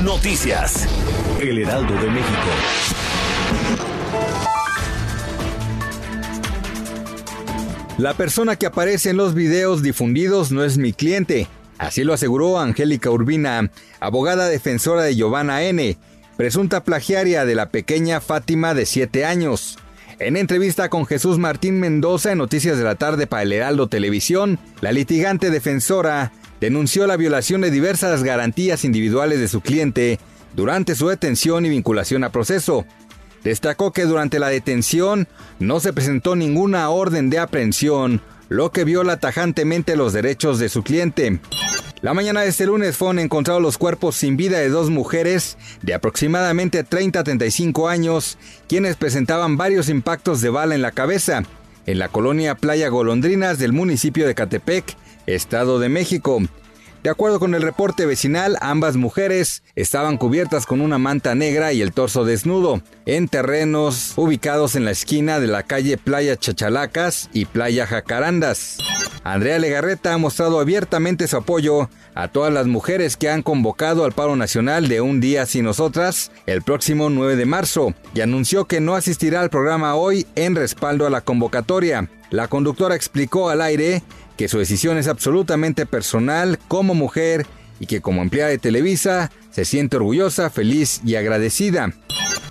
Noticias. El Heraldo de México. La persona que aparece en los videos difundidos no es mi cliente. Así lo aseguró Angélica Urbina, abogada defensora de Giovanna N., presunta plagiaria de la pequeña Fátima de 7 años. En entrevista con Jesús Martín Mendoza en Noticias de la Tarde para el Heraldo Televisión, la litigante defensora denunció la violación de diversas garantías individuales de su cliente durante su detención y vinculación a proceso. Destacó que durante la detención no se presentó ninguna orden de aprehensión, lo que viola tajantemente los derechos de su cliente. La mañana de este lunes fueron encontrados los cuerpos sin vida de dos mujeres de aproximadamente 30 a 35 años, quienes presentaban varios impactos de bala en la cabeza, en la colonia Playa Golondrinas del municipio de Catepec, Estado de México. De acuerdo con el reporte vecinal, ambas mujeres estaban cubiertas con una manta negra y el torso desnudo, en terrenos ubicados en la esquina de la calle Playa Chachalacas y Playa Jacarandas. Andrea Legarreta ha mostrado abiertamente su apoyo a todas las mujeres que han convocado al paro nacional de Un Día Sin Nosotras el próximo 9 de marzo y anunció que no asistirá al programa hoy en respaldo a la convocatoria. La conductora explicó al aire que su decisión es absolutamente personal como mujer y que como empleada de Televisa se siente orgullosa, feliz y agradecida.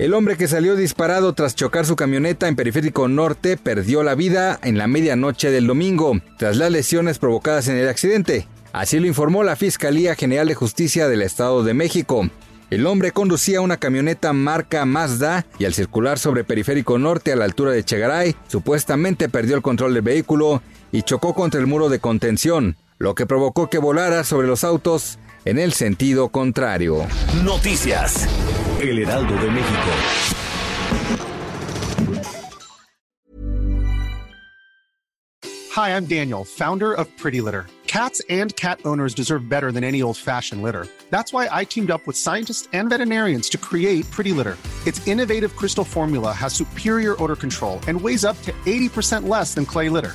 El hombre que salió disparado tras chocar su camioneta en Periférico Norte perdió la vida en la medianoche del domingo, tras las lesiones provocadas en el accidente. Así lo informó la Fiscalía General de Justicia del Estado de México. El hombre conducía una camioneta marca Mazda y al circular sobre Periférico Norte a la altura de Chegaray, supuestamente perdió el control del vehículo y chocó contra el muro de contención, lo que provocó que volara sobre los autos en el sentido contrario. Noticias. El Heraldo de México. Hi, I'm Daniel, founder of Pretty Litter. Cats and cat owners deserve better than any old-fashioned litter. That's why I teamed up with scientists and veterinarians to create Pretty Litter. Its innovative crystal formula has superior odor control and weighs up to 80% less than clay litter.